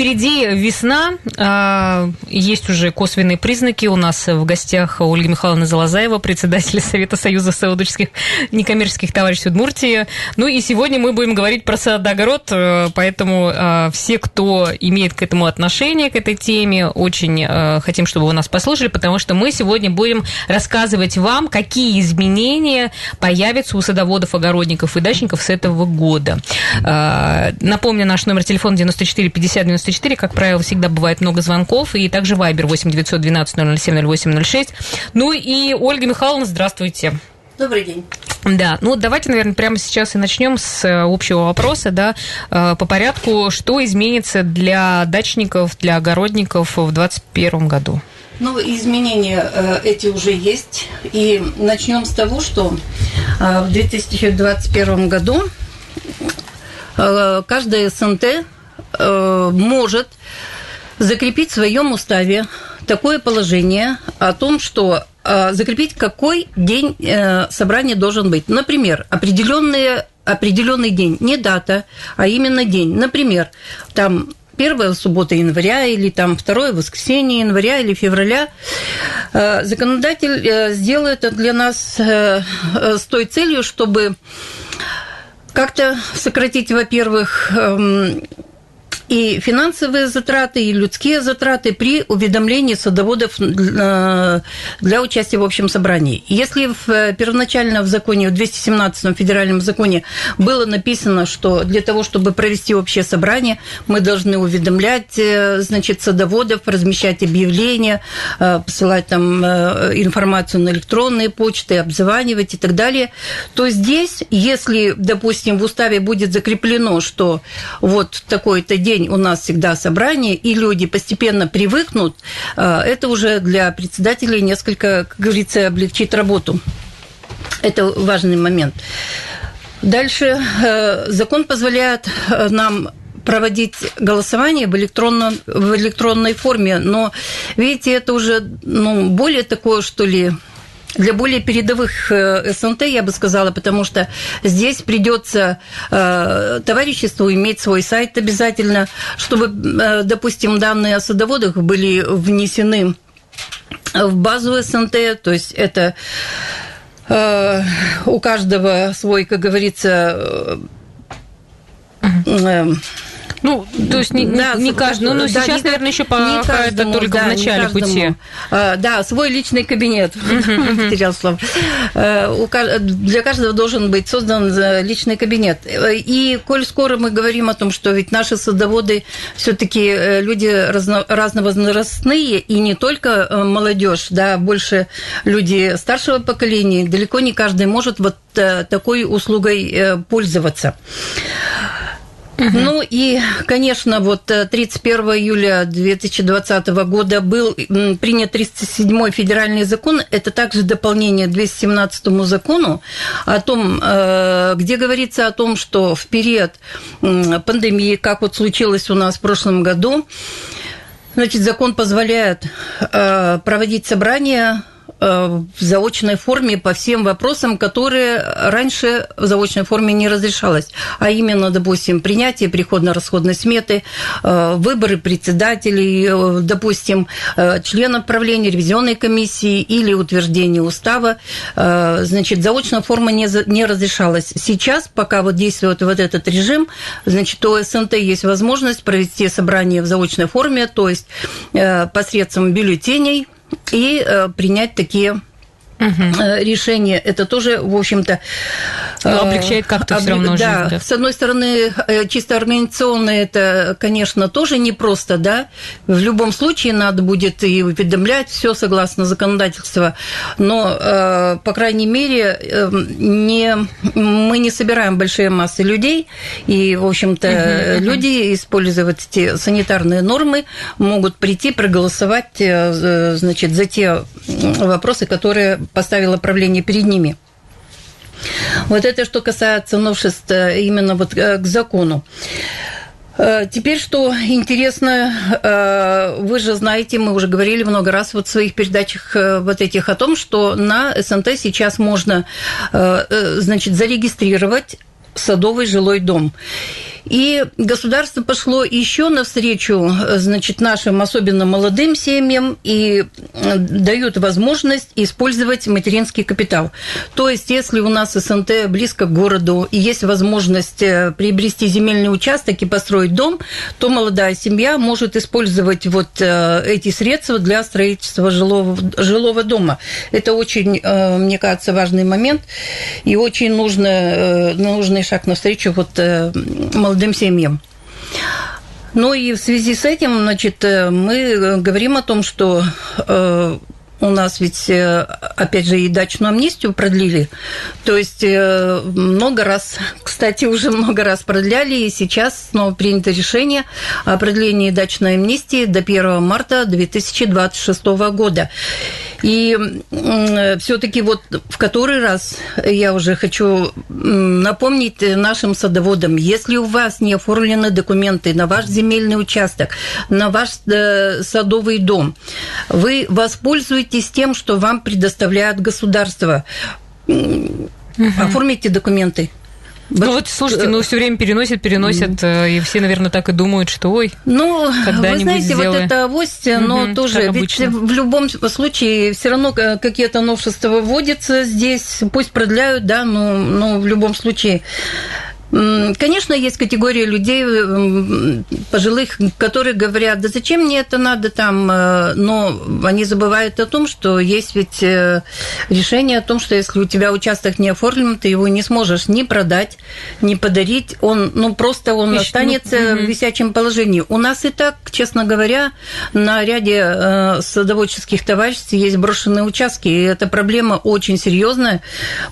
Впереди весна, а, есть уже косвенные признаки. У нас в гостях Ольга Михайловна Залазаева, председатель Совета Союза саудовских некоммерческих товариществ Удмуртии. Ну и сегодня мы будем говорить про сад-огород, э, поэтому а, все, кто имеет к этому отношение, к этой теме, очень э, хотим, чтобы вы нас послушали, потому что мы сегодня будем рассказывать вам, какие изменения появятся у садоводов, огородников и дачников с этого года. А, напомню, наш номер телефона 94 50 94 94, как правило, всегда бывает много звонков, и также Вайбер 8 912 007 0806. Ну и Ольга Михайловна, здравствуйте. Добрый день. Да, ну давайте, наверное, прямо сейчас и начнем с э, общего вопроса, да, э, по порядку, что изменится для дачников, для огородников в 2021 году? Ну, изменения э, эти уже есть. И начнем с того, что в 2021 году каждая СНТ э, может закрепить в своем уставе такое положение о том, что э, закрепить, какой день э, собрания должен быть. Например, определенные, определенный день, не дата, а именно день. Например, там первая суббота января или там второе воскресенье января или февраля. Э, законодатель э, сделает это для нас э, с той целью, чтобы как-то сократить, во-первых, эм, и финансовые затраты, и людские затраты при уведомлении садоводов э, для участия в общем собрании. Если в, э, первоначально в законе, в 217 федеральном законе было написано, что для того, чтобы провести общее собрание, мы должны уведомлять, э, значит, садоводов, размещать объявления, посылать там информацию на электронные почты, обзванивать и так далее, то здесь, если, допустим, в уставе будет закреплено, что вот такой-то день день у нас всегда собрание, и люди постепенно привыкнут, э, это уже для председателей несколько, как говорится, облегчит работу. Это важный момент. Дальше э, закон позволяет э, нам проводить голосование в, электронном, в электронной форме, но, видите, это уже ну, более такое, что ли, для более передовых э, СНТ, я бы сказала, потому что здесь придется э, товариществу иметь свой сайт обязательно, чтобы, э, допустим, данные о садоводах были внесены в базу СНТ, то есть это у каждого свой, как говорится, ну, то есть не, да, не, не каждый, ну, ну да, сейчас, не, наверное, еще пока это только да, в начале пути. А, да, свой личный кабинет, потерял слово. Э, для каждого должен быть создан э, личный кабинет. И коль скоро мы говорим о том, что ведь наши садоводы все-таки э, люди разно, разновозрастные, и не только молодежь, да, больше люди старшего поколения, далеко не каждый может вот такой услугой пользоваться. Ну и, конечно, вот 31 э, июля 2020 года был принят 307 федеральный закон. Это также дополнение к 217 закону о том, э, где говорится о том, что в период пандемии, как вот случилось у нас в прошлом году, Значит, закон позволяет э, проводить собрания в заочной форме по всем вопросам, которые раньше в заочной форме не разрешалось. А именно, допустим, принятие приходно-расходной сметы, э, выборы председателей, э, допустим, членов правления ревизионной комиссии или утверждение устава. Значит, заочная форма не, не разрешалась. Сейчас, пока вот действует вот этот режим, значит, у СНТ есть возможность провести собрание в заочной форме, то есть посредством бюллетеней, и э, принять такие угу. решение. Это тоже, в общем-то... Но ну, облегчает как-то облег... все равно жизнь. Да. да, с одной стороны, э, чисто организационно это, конечно, тоже непросто, да. В любом случае надо будет и уведомлять все согласно законодательству, но, по крайней мере, не, мы не собираем большие массы людей, и, в общем-то, угу, люди, использовать эти санитарные нормы, могут прийти проголосовать, значит, за те вопросы, которые поставило правление перед ними. Вот это что касается новшеств э, именно вот э, к закону. Теперь, что интересно, вы же знаете, мы уже говорили много раз вот в своих передачах вот этих о том, что на СНТ сейчас можно, значит, зарегистрировать садовый жилой дом. И государство пошло еще навстречу, значит, нашим особенно молодым семьям и э, дают возможность использовать материнский капитал. То есть, если у нас СНТ близко к городу и есть возможность э, приобрести земельный участок и построить дом, то молодая семья может использовать вот э, эти средства для строительства жилого, жилого дома. Это очень, мне кажется, важный момент и очень нужно, нужный шаг навстречу вот молодым молодым семьям. Ну и в связи с этим, значит, э, мы говорим о том, что э, у нас ведь, э, опять же, и дачную амнистию продлили. То есть много раз, кстати, уже много раз продляли, и сейчас снова принято решение о продлении дачной амнистии до 1 марта 2026 года. И все-таки вот в который раз я уже хочу напомнить нашим садоводам, если у вас не оформлены документы на ваш земельный участок, на ваш э, садовый дом, вы воспользуетесь тем, что вам предоставляет государство. Оформите документы. Ну вот, слушайте, ну все время переносят, переносят, mm. и все, наверное, так и думают, что ой, Ну, вы знаете, сделаю. вот это авось, но mm тоже, ведь в любом случае все равно какие-то новшества вводятся здесь, пусть продляют, да, но, но в любом случае Конечно, есть категория людей пожилых, которые говорят, да зачем мне это надо там, э, но они забывают о том, что есть ведь э, решение о том, что если у тебя участок не оформлен, ты его не сможешь ни продать, ни подарить, он, ну просто он Ищ, останется ну, в висячем положении. У нас и так, честно говоря, на ряде э, садоводческих товариществ есть брошенные участки, и эта проблема очень серьезная,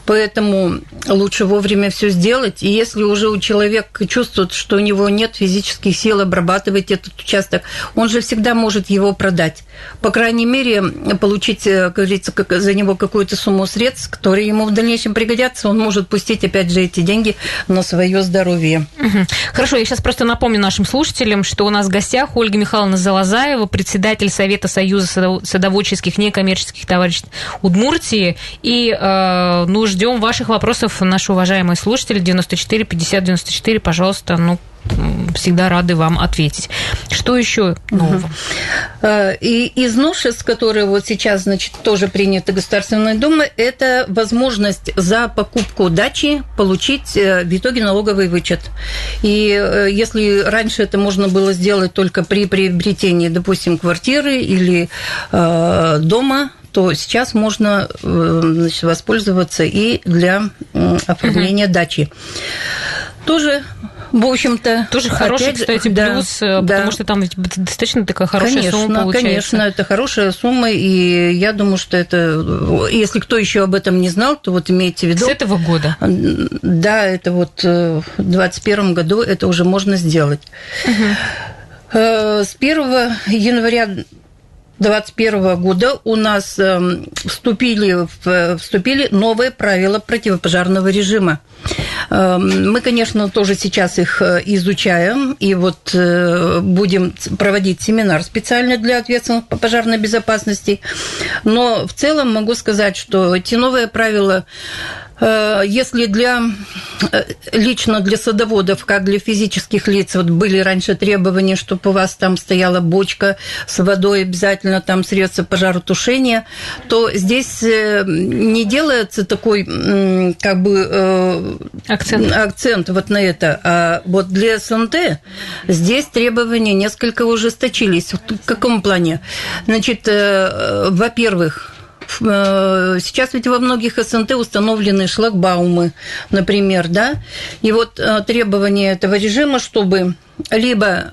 поэтому лучше вовремя все сделать, и если уже у человека чувствует, что у него нет физических сил обрабатывать этот участок, он же всегда может его продать. По крайней мере, получить, э, как говорится, за него какую-то сумму средств, которые ему в дальнейшем пригодятся, он может пустить, опять же, эти деньги на свое здоровье. Хорошо, я сейчас просто напомню нашим слушателям, что у нас в гостях Ольга Михайловна Залазаева, председатель Совета Союза садоводческих некоммерческих товариществ Удмуртии. И э, ну, ждем ваших вопросов, наши уважаемые слушатели, 94 50 94, пожалуйста, ну, всегда рады вам ответить. Что еще нового? Э, и из новшеств, которые вот сейчас, значит, тоже приняты Государственной Думой, это возможность за покупку дачи получить э, в итоге налоговый вычет. И э, если раньше это можно было сделать только при приобретении, допустим, квартиры или дома, то сейчас можно значит, воспользоваться и для оформления угу. дачи. Тоже в общем-то... Тоже хороший, опять, кстати, да, плюс, э, да. потому что там достаточно такая хорошая конечно, сумма получается. Конечно, это хорошая сумма, и я думаю, что это... Если кто еще об этом не знал, то вот имейте в виду... С этого года? Да, это вот э, в 2021 году это уже можно сделать. Угу. С 1 января 2021 года у нас эм, вступили, вступили новые правила противопожарного режима. Эм, мы, конечно, тоже сейчас их э, изучаем, и вот э, будем проводить семинар специально для ответственных по пожарной безопасности. Но в целом могу сказать, что эти новые правила Э, если для лично для садоводов, как для физических лиц, вот были раньше требования, чтобы у вас там стояла бочка с водой, обязательно там средства пожаротушения, то здесь не делается такой как бы акцент, акцент вот на это. А вот для СНТ здесь требования несколько ужесточились. В каком плане? Значит, во-первых, Э, сейчас ведь во многих СНТ установлены шлагбаумы, например, да, и вот э, требования этого режима, чтобы либо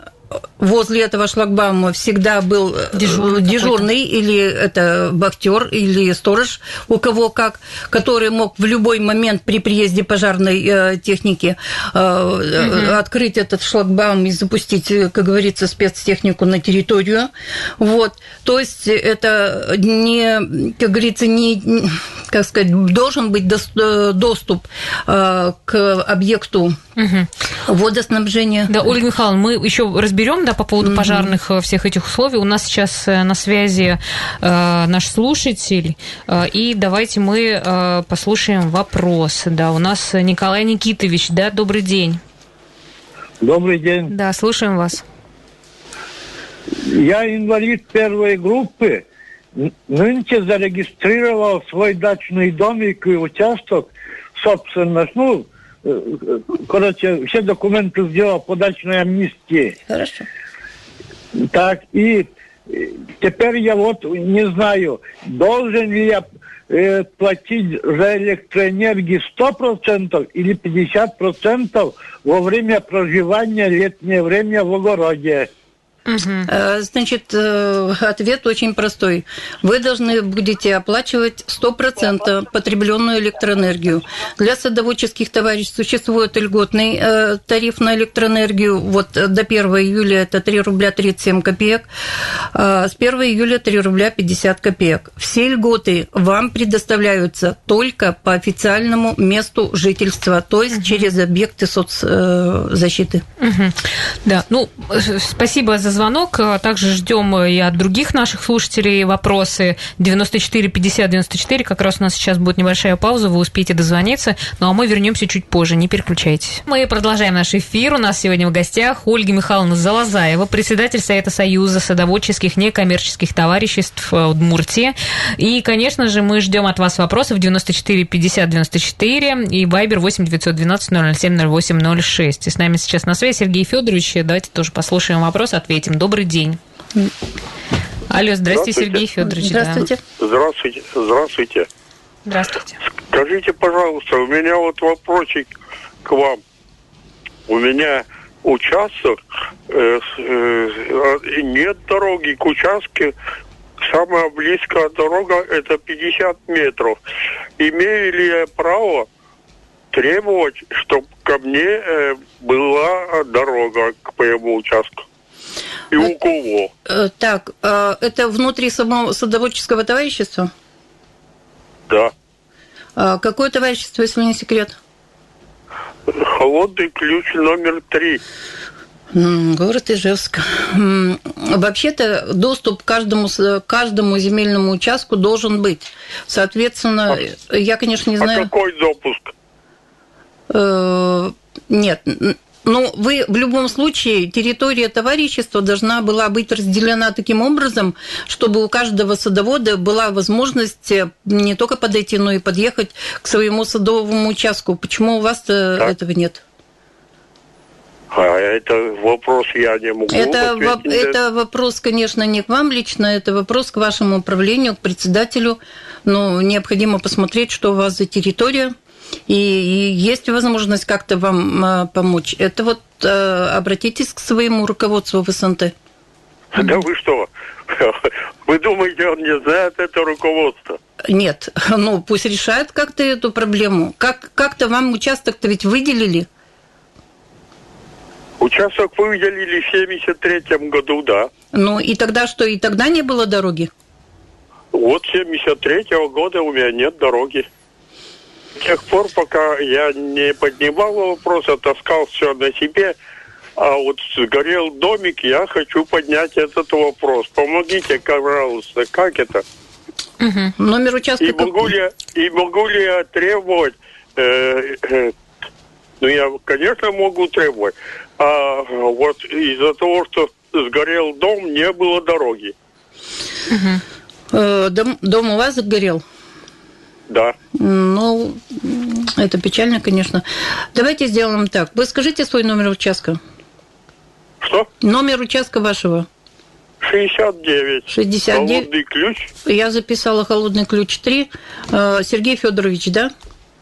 возле этого шлагбаума всегда был э, дежурный, дежурный или это вахтер или сторож, у кого как, который мог в любой момент при приезде пожарной э, техники угу. открыть этот шлагбаум и запустить, как говорится, спецтехнику на территорию. Вот. То есть это не, как говорится, не как сказать, должен быть доступ к объекту угу. водоснабжения. Да, Ольга Михайловна, мы еще разберем да, по поводу угу. пожарных всех этих условий. У нас сейчас на связи э, наш слушатель, э, и давайте мы э, послушаем вопрос. Да, у нас Николай Никитович, да, добрый день. Добрый день. Да, слушаем вас. Я инвалид первой группы. Нынче зарегистрировал свой дачный домик и участок, собственно, ну, э, короче, все документы сделал по дачной амнистии. Хорошо. Так, и э, теперь я вот не знаю, должен ли я э, платить за электроэнергию 100% или 50% во время проживания летнее время в огороде. Угу. Значит, э, ответ очень простой. Вы должны будете оплачивать 100% потребленную электроэнергию. Для садоводческих товарищей существует льготный э, тариф на электроэнергию. Вот до 1 июля это 3 рубля 37 копеек. С 1 июля 3 рубля 50 копеек. Все льготы вам предоставляются только по официальному месту жительства, то есть угу. через объекты соцзащиты. Угу. Да, ну, спасибо за звонок. А также ждем и от других наших слушателей вопросы. 94 50 94. Как раз у нас сейчас будет небольшая пауза, вы успеете дозвониться. Ну а мы вернемся чуть позже, не переключайтесь. Мы продолжаем наш эфир. У нас сегодня в гостях Ольга Михайловна Залазаева, председатель Совета Союза садоводческих некоммерческих товариществ Удмуртии. И, конечно же, мы ждем от вас вопросов 94 50 94 и Вайбер 8 912 007 08 06. И с нами сейчас на связи Сергей Федорович. Давайте тоже послушаем вопрос, ответим ответим. Добрый день. Алло, здрасте, Сергей Федорович. Здравствуйте. Да. Здравствуйте. Здравствуйте. Здравствуйте. Скажите, пожалуйста, у меня вот вопросик к вам. У меня участок, э, э, нет дороги к участку, самая близкая дорога это 50 метров. Имею ли я право требовать, чтобы ко мне э, была дорога к моему участку? И у кого? Э, так, э, это внутри самого садоводческого товарищества? Да. А какое товарищество, если не секрет? Холодный ключ номер три. Город Ижевск. Вообще-то доступ к каждому, каждому земельному участку должен быть. Соответственно, а, я, конечно, не а знаю... А какой допуск? Э, нет, ну, вы в любом случае, территория товарищества должна была быть разделена таким образом, чтобы у каждого садовода была возможность э, не только подойти, но и подъехать к своему садовому участку. Почему у вас этого нет? А это вопрос я не могу это, во- это вопрос, конечно, не к вам лично, это вопрос к вашему управлению, к председателю. Но необходимо посмотреть, что у вас за территория и, и есть возможность как-то вам а, помочь, это вот а, обратитесь к своему руководству в СНТ. Да вы что? Вы думаете, он не знает это руководство? Нет, ну пусть решает как-то эту проблему. Как, как-то вам участок-то ведь выделили? Участок выделили в 73 году, да. Ну и тогда что, и тогда не было дороги? Вот 73 -го года у меня нет дороги тех пор, пока я не поднимал вопрос, а таскал все на себе, а вот сгорел домик, я хочу поднять этот вопрос. Помогите, пожалуйста, как это? Угу. Номер участка и могу ли, и могу ли я требовать, э, э, ну я, конечно, могу требовать, а вот из-за того, что сгорел дом, не было дороги. Угу. Э, дом, дом у вас сгорел? Да. Ну, это печально, конечно. Давайте сделаем так. Вы скажите свой номер участка. Что? Номер участка вашего. 69. 69. Холодный ключ. Я записала холодный ключ 3. Э, Сергей Федорович, да?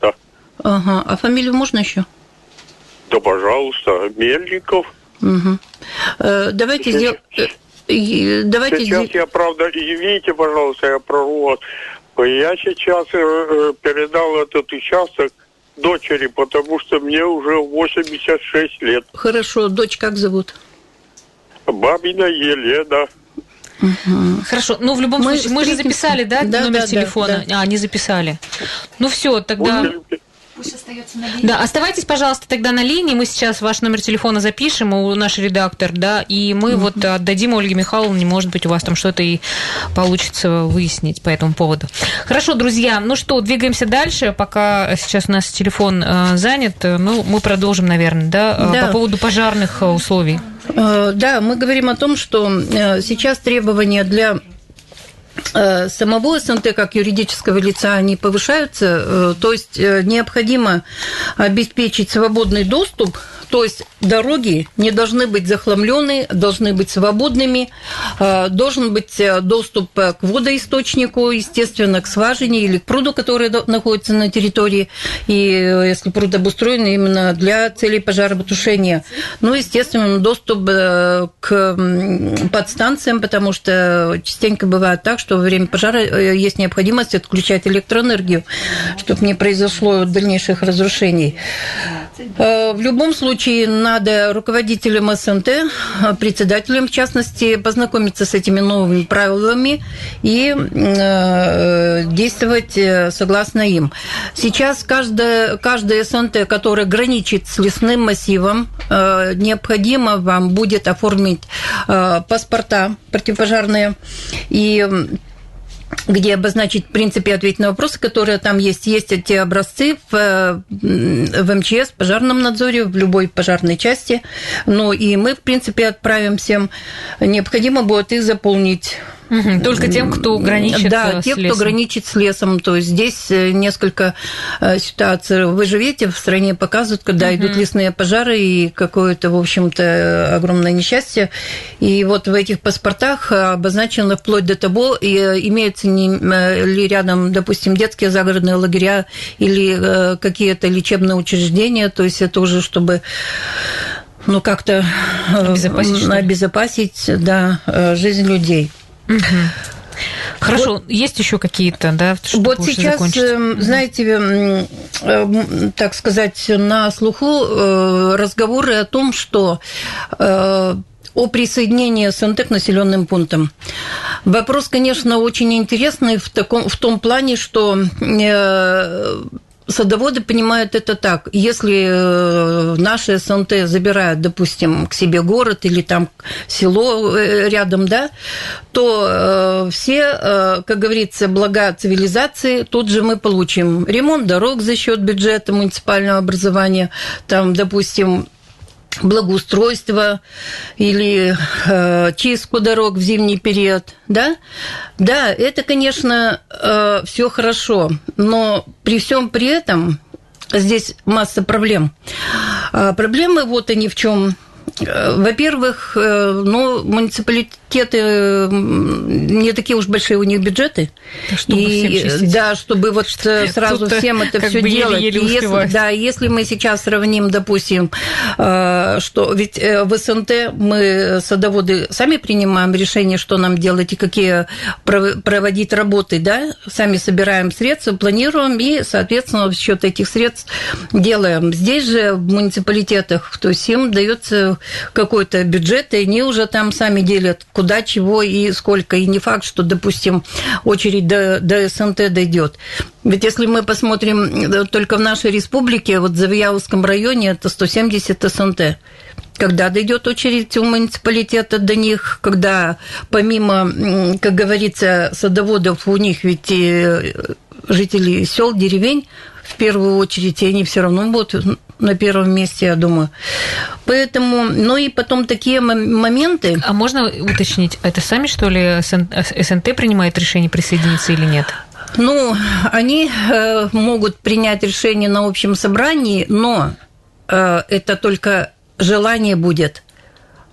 Да. Ага. А фамилию можно еще? Да, пожалуйста. Мельников. Угу. Давайте сделаем... Давайте Сейчас я, правда, извините, пожалуйста, я прорву я сейчас э, э, передал этот участок дочери, потому что мне уже 86 лет. Хорошо, дочь как зовут? Бабина Елена. Хорошо, ну в любом Мы случае, мы же записали, да, Да, номер да, да, телефона? А, не записали. Ну все, тогда... Да, оставайтесь, пожалуйста, тогда на линии. Мы сейчас ваш номер телефона запишем, у наш редактор, да, и мы вот отдадим Ольге Михайловне, может быть, у вас там что-то и получится выяснить по этому поводу. Хорошо, друзья, ну что, двигаемся дальше, пока сейчас у нас телефон э, занят. Ну, мы продолжим, наверное, да, э, Да. по поводу пожарных э, условий. Э, Да, мы говорим о том, что э, сейчас требования для э, самого СНТ как юридического лица они повышаются, э, то есть э, необходимо обеспечить свободный доступ, то есть дороги не должны быть захламлены, должны быть свободными, э, должен быть э, доступ э, к водоисточнику, естественно, к скважине или к пруду, который находится на территории, и э, если пруд обустроен именно для целей пожаротушения. Ну, естественно, доступ э, к подстанциям, потому что частенько бывает так, что во время пожара э, есть необходимость отключать электроэнергию, чтобы не произошло дальнейших разрушений. Э, В любом случае, надо руководителям СНТ, э, председателям в частности, познакомиться с этими новыми правилами и действовать согласно им. Сейчас каждая, каждая СНТ, которая граничит с лесным массивом, необходимо вам будет оформить паспорта противопожарные и где обозначить, в принципе, ответить на вопросы, которые там есть. Есть эти образцы в, в МЧС, в пожарном надзоре, в любой пожарной части. Ну, и мы, в принципе, отправим всем. Необходимо будет их заполнить. Только тем, кто граничит Да, с те, кто лесом. граничит с лесом. То есть здесь э, несколько э, ситуаций. Вы живете в стране, показывают, когда идут лесные пожары и какое-то, в общем-то, огромное несчастье. И вот в этих паспортах обозначено вплоть до того, и э, имеются ли рядом, допустим, детские загородные лагеря или какие-то лечебные учреждения. То есть это уже чтобы ну, как-то Обезопасить, обезопасить да, жизнь людей. Хорошо, есть еще какие-то, да, Вот сейчас, закончить? э, знаете, м, э, м, так сказать, на слуху э, разговоры о том, что э, о присоединении СНТ к населенным пунктам. Вопрос, конечно, очень интересный в, таком, в том плане, что э, садоводы понимают это так. Если э, наши СНТ забирают, допустим, к себе город или там село э, рядом, да, то э, все, как говорится, блага цивилизации тут же мы получим. Ремонт дорог за счет бюджета муниципального образования, там, допустим, благоустройство или э, чистку дорог в зимний период, да? Да, это, конечно, все хорошо, но при всем при этом здесь масса проблем. А проблемы вот они в чем. Во-первых, э, ну, муниципалитеты не такие уж большие у них бюджеты. Да, чтобы всем и, чистить. да, чтобы вот э, сразу всем это все делать. еле-еле И если, да, если мы сейчас сравним, допустим, э, что ведь э, в СНТ мы садоводы сами принимаем решение, что нам делать и какие пров- проводить работы, да, сами собираем средства, планируем и, соответственно, в счет этих средств делаем. Здесь же в муниципалитетах, то есть им дается какой-то бюджет, и они уже там сами делят, куда, чего и сколько. И не факт, что, допустим, очередь до, до СНТ дойдет. Ведь если мы посмотрим э, только в нашей республике, вот в Завьяловском районе это 170 СНТ. Когда дойдет очередь у муниципалитета до них, когда помимо, как говорится, садоводов, у них ведь и э, жители сел, деревень, в первую очередь, и они все равно будут на первом месте, я думаю. Поэтому, ну и потом такие мом- моменты. А можно уточнить, это сами, что ли, СН- СНТ принимает решение присоединиться или нет? Ну, они э, могут принять решение на общем собрании, но э, это только желание будет.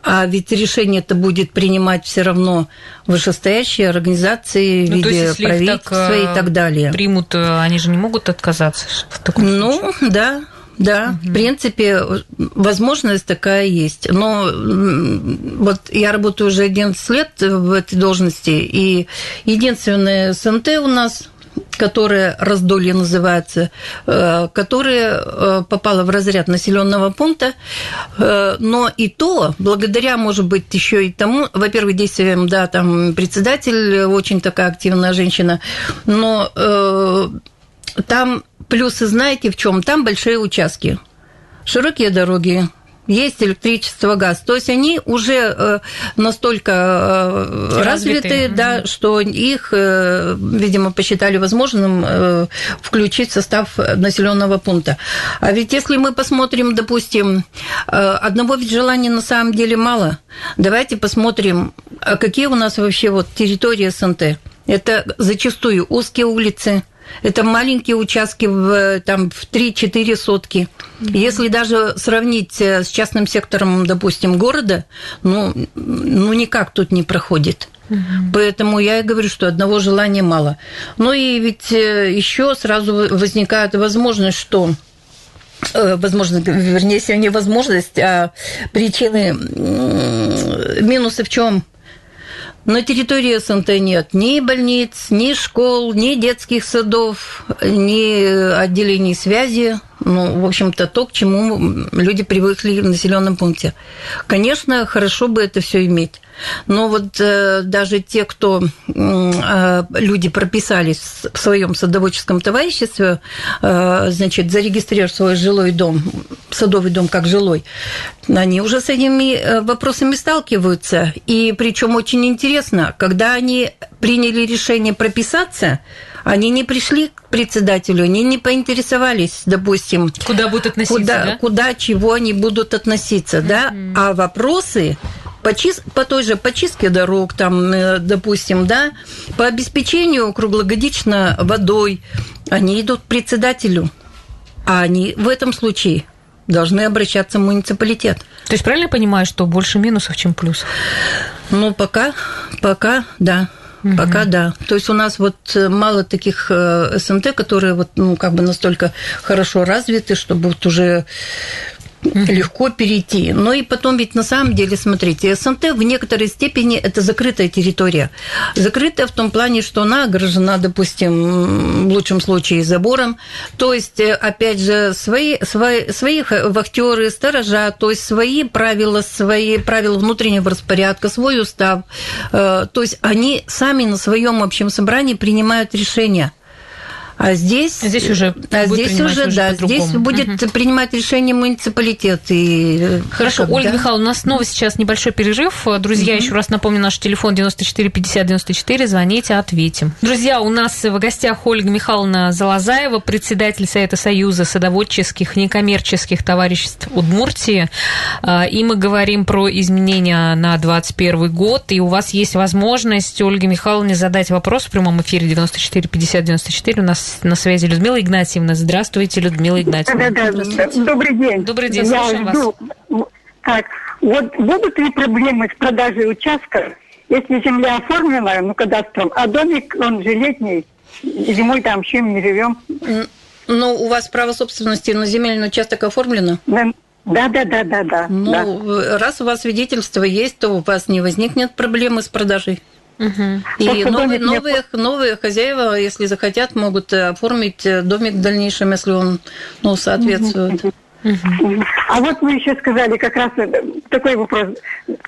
А ведь решение это будет принимать все равно вышестоящие организации в Ну, есть, виде их правительства так, э, и так далее. Примут, э, они же не могут отказаться в таком случае. Ну, да, да, в принципе, возможность такая есть. Но вот я работаю уже 11 лет в этой должности, и единственное СНТ у нас которая раздолье называется, э, которая э, попала в разряд населенного пункта, э, но и то, благодаря, может быть, еще и тому, во-первых, действиям, да, там председатель очень такая активная женщина, но там плюсы знаете в чем? Там большие участки, широкие дороги, есть электричество, газ. То есть они уже э, настолько э, развиты, угу. да, что их, э, видимо, посчитали возможным включить в состав населенного пункта. А ведь если мы посмотрим, допустим, одного ведь желания на самом деле мало. Давайте посмотрим, а какие у нас вообще вот территории СНТ. Это зачастую узкие улицы, это маленькие участки в, там, в 3-4 сотки. Mm-hmm. Если даже сравнить э, с частным сектором, допустим, города, ну, ну никак тут не проходит. Угу. Поэтому я и говорю, что одного желания мало. Ну и ведь э, еще сразу возникает возможность, что э, возможно, вернее, если не возможность, а причины минусы в чем? На территории СНТ нет ни больниц, ни школ, ни детских садов, ни отделений связи. Ну, в общем-то, то, к чему люди привыкли в населенном пункте. Конечно, хорошо бы это все иметь. Но вот э, даже те, кто э, люди прописались в своем садоводческом товариществе, э, значит, зарегистрировав свой жилой дом, садовый дом как жилой, они уже с этими э, вопросами сталкиваются. И причем очень интересно, когда они приняли решение прописаться, они не пришли к председателю, они не поинтересовались, допустим, куда будут относиться, куда, да? куда чего они будут относиться, mm-hmm. да, а вопросы по, чис... по той же почистке дорог, там, э, допустим, да, по обеспечению круглогодично водой, они идут к председателю, а они в этом случае должны обращаться в муниципалитет. То есть правильно я понимаю, что больше минусов, чем плюсов? Ну, пока, пока, да. Угу. Пока да. То есть у нас вот э, мало таких э, СМТ, которые вот, ну, как бы настолько хорошо развиты, чтобы вот уже легко перейти. Но и потом ведь на самом деле, смотрите, СНТ в некоторой степени это закрытая территория. Закрытая в том плане, что она огражена, допустим, в лучшем случае забором. То есть, э, опять же, свои, свои, своих вахтеры, сторожа, то есть свои правила, свои правила внутреннего распорядка, свой устав. Э, то есть они сами на своем общем собрании принимают решения. А здесь, здесь уже, а здесь уже, уже да, здесь будет угу. принимать решение муниципалитет. И э, Хорошо, как, Ольга да? Михайловна, у нас снова сейчас небольшой перерыв. Друзья, угу. еще раз напомню, наш телефон 94 50 94. Звоните, ответим. Друзья, у нас в гостях Ольга Михайловна Залазаева, председатель Совета Союза садоводческих некоммерческих товариществ Удмуртии. И мы говорим про изменения на 2021 год. И у вас есть возможность Ольге Михайловне задать вопрос в прямом эфире 94 50 94. У нас на связи Людмила Игнатьевна. Здравствуйте, Людмила Игнатьевна. Да, да, Добрый день. Добрый день, Я слушаем жду. вас. Так, вот будут ли проблемы с продажей участка, если земля оформлена, ну, кадастром, а домик, он же летний, зимой там чем не живем? Ну, у вас право собственности на земельный участок оформлено? Да. Да, да, да, да, да. Ну, да. раз у вас свидетельство есть, то у вас не возникнет проблемы с продажей. Угу. И новые, новые, новые хозяева, если захотят, могут оформить домик в дальнейшем, если он ну, соответствует. Угу. А вот вы еще сказали как раз такой вопрос.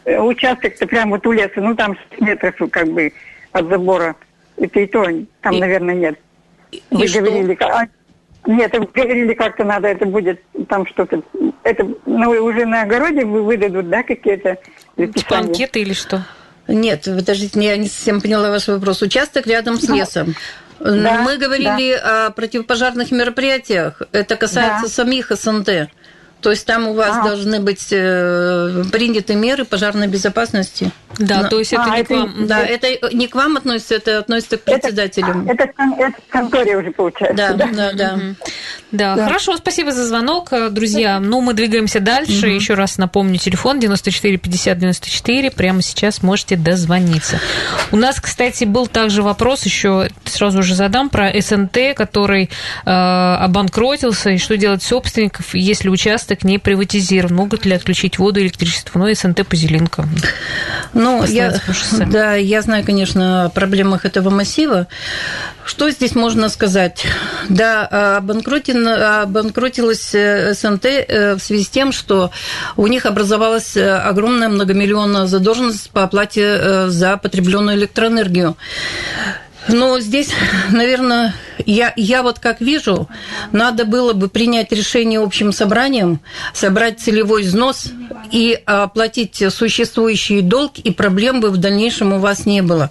Участок-то прямо вот у леса, ну там 6 метров как бы от забора. Это и то, там, и, наверное, нет. Вы и говорили, что? А, нет, вы говорили, как-то надо, это будет там что-то. Это ну, уже на огороде вы выдадут, да, какие-то Типа анкеты или что? Нет, подождите, я не совсем поняла ваш вопрос. Участок рядом с лесом. Да, Мы говорили да. о противопожарных мероприятиях. Это касается да. самих СНТ. То есть там у вас а. должны быть э, приняты меры пожарной безопасности. Да, Но, то есть это а, не это, к вам. Да, это не к вам относится, это относится к председателям. Это, это, это к конторе уже получается. Да, да, да. да. Угу. Да, да, хорошо, спасибо за звонок, друзья. Ну, мы двигаемся дальше. Угу. Еще раз напомню, телефон 94 50 94. Прямо сейчас можете дозвониться. У нас, кстати, был также вопрос, еще сразу же задам, про СНТ, который э, обанкротился, и что делать собственников, если участок не приватизирован. Могут ли отключить воду и электричество? Ну, СНТ Позелинка. Ну, я, да, я знаю, конечно, о проблемах этого массива. Что здесь можно сказать? Да, обанкротилась э, СНТ э, в связи с тем, что у них образовалась э, огромная многомиллионная задолженность по оплате за потребленную электроэнергию. Но здесь, наверное, я, я вот как вижу, надо было бы принять решение общим собранием, собрать целевой взнос и оплатить существующий долг, и проблем бы в дальнейшем у вас не было.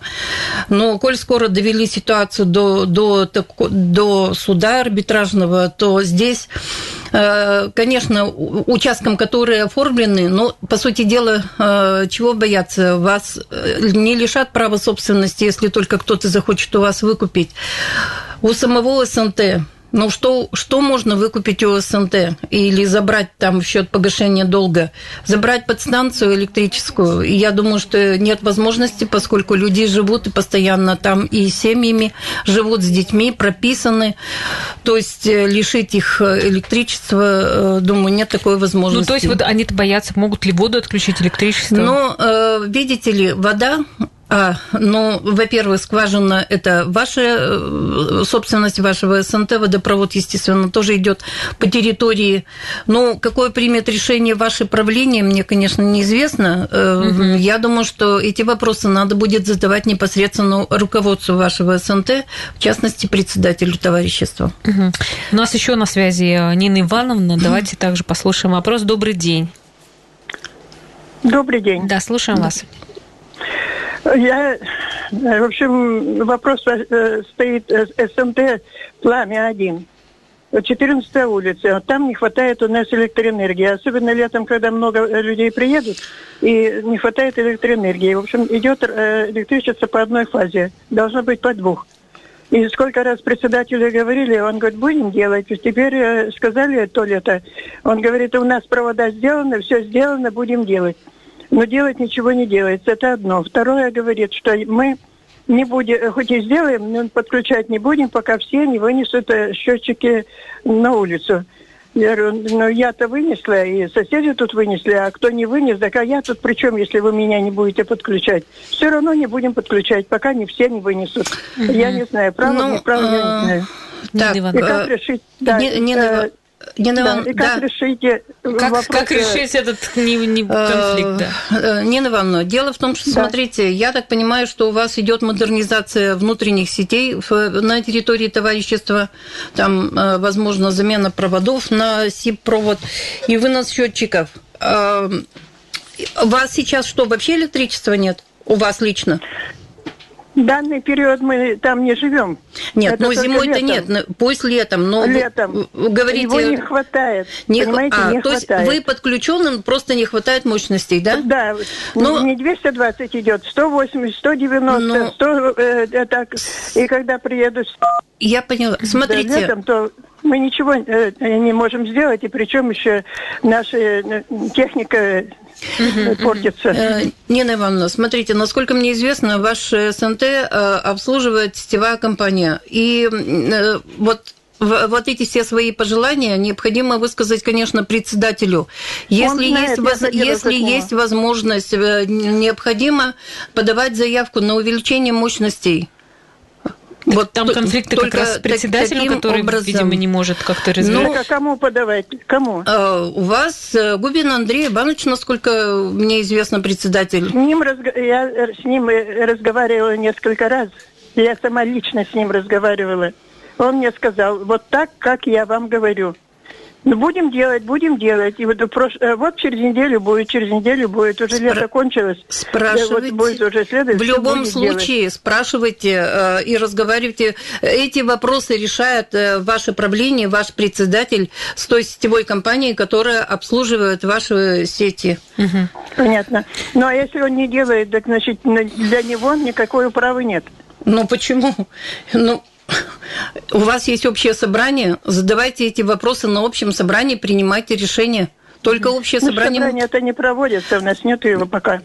Но коль скоро довели ситуацию до, до, до суда арбитражного, то здесь конечно, участкам, которые оформлены, но, по сути дела, э, чего бояться? Вас э, не лишат права собственности, если только кто-то захочет у вас выкупить. У самого СНТ ну, что, что можно выкупить у СНТ или забрать там в счет погашения долга? Забрать подстанцию электрическую. И я думаю, что нет возможности, поскольку люди живут и постоянно там и семьями живут с детьми, прописаны. То есть э, лишить их электричества, э, думаю, нет такой возможности. Ну, то есть вот они боятся, могут ли воду отключить электричество? Ну, э, видите ли, вода а, ну, во-первых, скважина – это ваша э, собственность вашего СНТ, водопровод, естественно, тоже идет по территории. Но какое примет решение ваше правление, мне, конечно, неизвестно. Угу. Я думаю, что эти вопросы надо будет задавать непосредственно руководству вашего СНТ, в частности, председателю товарищества. Угу. У нас еще на связи э, Нина Ивановна. Давайте также послушаем вопрос. Добрый день. Добрый день. Да, слушаем да. вас. Я, в общем, вопрос э, стоит э, СМТ «Пламя-1». 14 улица. Там не хватает у нас электроэнергии. Особенно летом, когда много людей приедут, и не хватает электроэнергии. В общем, идет э, электричество по одной фазе. Должно быть по двух. И сколько раз председатели говорили, он говорит, будем делать. Теперь сказали то лето. Он говорит, у нас провода сделаны, все сделано, будем делать но делать ничего не делается. Это одно. Второе говорит, что мы не будем, хоть и сделаем, но подключать не будем, пока все не вынесут э, счетчики на улицу. Я говорю, ну я-то вынесла, и соседи тут вынесли, а кто не вынес, так а я тут при чем, если вы меня не будете подключать? Все равно не будем подключать, пока не все не вынесут. Угу. Я не знаю, право, ну, не право, я не знаю. Так, и как решить? Да, э, Нина да, и как да. решите как, вопрос... Как решить этот не, не конфликт, да? Э, Нина Ивановна, дело в том, что, да. смотрите, я так понимаю, что у вас идет модернизация внутренних сетей на территории товарищества, там, э, возможно, замена проводов на СИП-провод и вынос счетчиков. Э, у вас сейчас что, вообще электричества нет? У вас лично? Данный период мы там не живем. Нет, Это ну зимой-то нет, пусть летом, но летом. Вы говорите... Его не хватает, не, понимаете, а, не то хватает. Есть вы подключенным, просто не хватает мощностей, да? Да, но... Ну, не 220 идет, 180, 190, но... 100, э, так, и когда приеду... Я поняла, смотрите... Да, летом, то мы ничего э, не можем сделать, и причем еще наша э, техника портится. Э, Нина Ивановна, смотрите, насколько мне известно, ваш СНТ э, обслуживает сетевая компания. И э, вот вот эти все свои пожелания необходимо высказать, конечно, председателю. Если, знает, есть, воз... если есть возможность, необходимо подавать заявку на увеличение мощностей. Вот там конфликты как раз с председателем, который, образом. видимо, не может как-то развернуть. Ну, а кому подавать? Кому? А, у вас э, Губин Андрей Иванович, насколько мне известно, председатель. С ним разг... Я с ним разговаривала несколько раз. Я сама лично с ним разговаривала. Он мне сказал, вот так, как я вам говорю. Ну, будем делать, будем делать. И вот, прош... Э, вот через неделю будет, через неделю будет. Уже Спра... лето кончилось. Спрашивайте. Вот будет уже В любом случае, делать. спрашивайте э, и разговаривайте. Эти вопросы решает э, ваше правление, ваш председатель с той сетевой компанией, которая обслуживает ваши сети. Угу. Понятно. Ну, а если он не делает, так, значит, для него никакой права нет. Ну, почему? Ну, у вас есть общее собрание, задавайте эти вопросы на общем собрании, принимайте решения. Только общее Ну, собрание... собрание это не проводится, у нас нет его пока.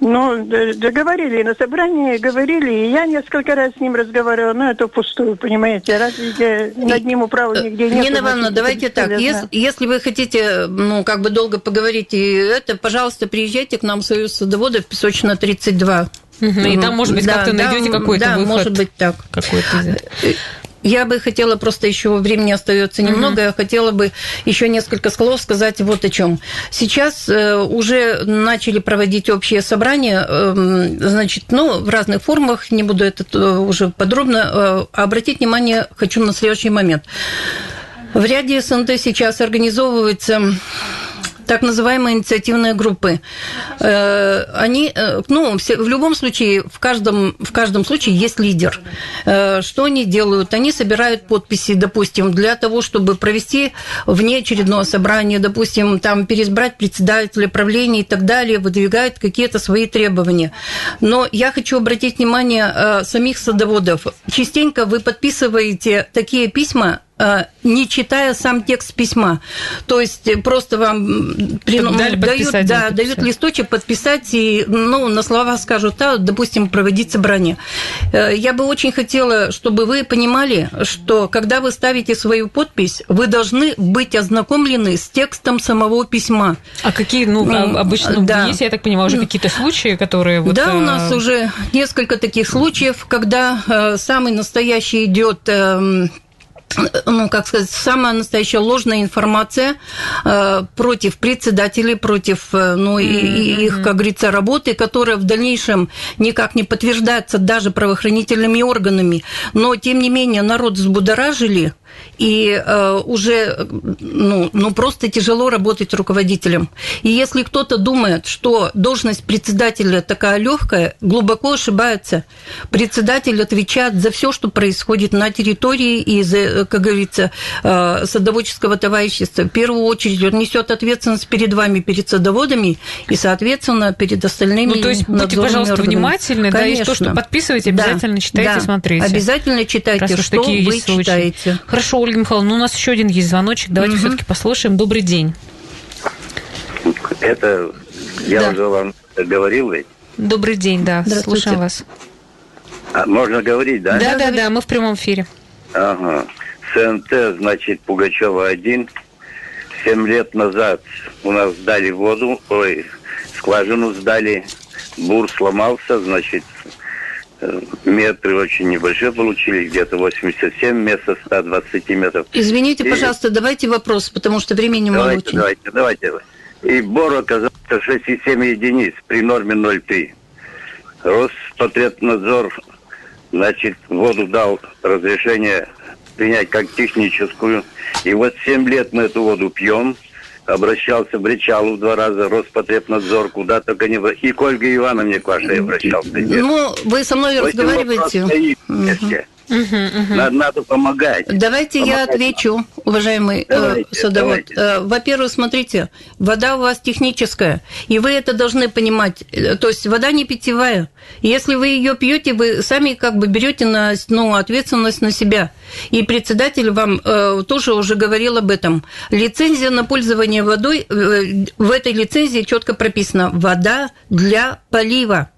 Но д- договорили, на собрании говорили, и я несколько раз с ним разговаривала, но это впустую, понимаете, разве над ним управы нигде нет. Нина Ивановна, давайте так, если, если вы хотите, ну, как бы долго поговорить и это, пожалуйста, приезжайте к нам в Союз садоводов, Песочная 32. Мгм. И там, может быть, Да, как-то да, найдете какой-то Да, выход. может быть так. Какой-то из- Я бы хотела, просто еще времени остается немного, я хотела бы еще несколько слов сказать вот о чем. Сейчас э, уже начали проводить общее собрание, эм, значит, ну, в разных формах, не буду это э, уже подробно, э, обратить внимание хочу на следующий момент. В ряде СНТ сейчас организовывается так называемые инициативные группы. Э, Они, э, ну, в любом случае, в каждом, в каждом случае есть лидер. Э, Что они делают? Они собирают подписи, допустим, для того, чтобы провести внеочередное собрание, допустим, там переизбрать председателя правления и так далее, выдвигают какие-то свои требования. Но я хочу обратить внимание самих садоводов. Частенько вы подписываете такие письма, не читая сам текст письма. То есть э, просто вам Дали дают, да, дают листочек подписать и ну, на слова скажут, да, допустим, проводить собрание. Э, Я бы очень хотела, чтобы вы понимали, что когда вы ставите свою подпись, вы должны быть ознакомлены с текстом самого письма. А какие, ну, Ну, обычно, да. есть, я так понимаю, уже какие-то случаи, которые вот... да, у э, нас уже несколько таких случаев, когда э, самый настоящий идет. Ну, как сказать, самая настоящая ложная информация э, против председателей, против, э, ну, и, и их, как говорится, работы, которая в дальнейшем никак не подтверждается даже правоохранительными органами. Но, тем не менее, народ взбудоражили, и э, уже, ну, ну, просто тяжело работать руководителем. И если кто-то думает, что должность председателя такая легкая, глубоко ошибается. Председатель отвечает за все, что происходит на территории и за, э, как говорится, э, садоводческого товарищества. В первую очередь он несет ответственность перед вами, перед садоводами и, соответственно, перед остальными. Ну, то есть будьте, пожалуйста, органами. внимательны, да, и то, что Конечно. подписываете, Да, обязательно читайте, да. смотрите. Обязательно читайте, Раз что такие вы читаете. Хорошо, Ольга Михайловна, ну, у нас еще один есть звоночек. Давайте все-таки послушаем. Добрый день. Это я Да. уже вам говорил ведь. Добрый день, да, слушаем вас. А, можно говорить, да? Да, да, да, мы в прямом эфире. Ага. СНТ, значит, Пугачева 1. Семь лет назад у нас сдали воду, ой, скважину сдали, бур сломался, значит, метры очень небольшие получили, где-то 87 вместо 120 метров. Извините, И- пожалуйста, давайте вопрос, потому что времени мало Давайте, очень. давайте, давайте. И бор оказался 6,7 единиц при норме 0,3. Роспотребнадзор, значит, воду дал разрешение принять как техническую. И вот 7 лет мы эту воду пьем. Обращался в Речалу два раза, Роспотребнадзор, куда только не... И к Ольге Ивановне к вашей обращался. Ну, вы со мной В общем, стоит вместе. Надо, надо помогать. Давайте я Помогать. отвечу, уважаемый э, Давайте, садовод. давайте. Э, Во-первых, смотрите, вода у вас техническая, и вы это должны понимать. Э, То есть вода не питьевая. Если вы ее пьете, вы сами как бы берете на, ну, ответственность на себя. И председатель вам э, тоже уже говорил об этом. Лицензия на пользование водой, э, в этой лицензии четко прописано «вода для полива».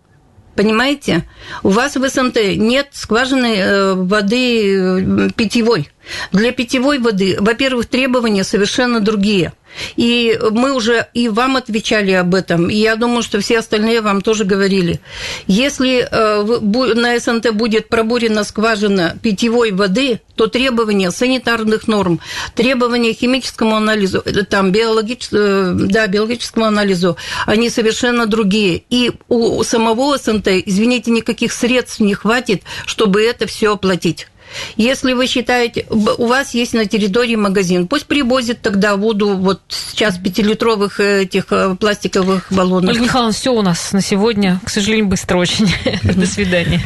Понимаете? У вас в СНТ нет скважины э, воды э, питьевой. Для питьевой воды, во-первых, требования совершенно другие. И мы уже и вам отвечали об этом, и я думаю, что все остальные вам тоже говорили. Если э, на СНТ будет пробурена скважина питьевой воды, то требования санитарных норм, требования химическому анализу, э, там, биологич- э, да, биологическому анализу, они совершенно другие. И у самого СНТ, извините, никаких средств не хватит, чтобы это все оплатить. Если вы считаете, у вас есть на территории магазин, пусть привозит тогда воду вот сейчас пятилитровых этих э, пластиковых баллонов. Ольга Михайловна, все у нас на сегодня. К сожалению, быстро очень. До свидания.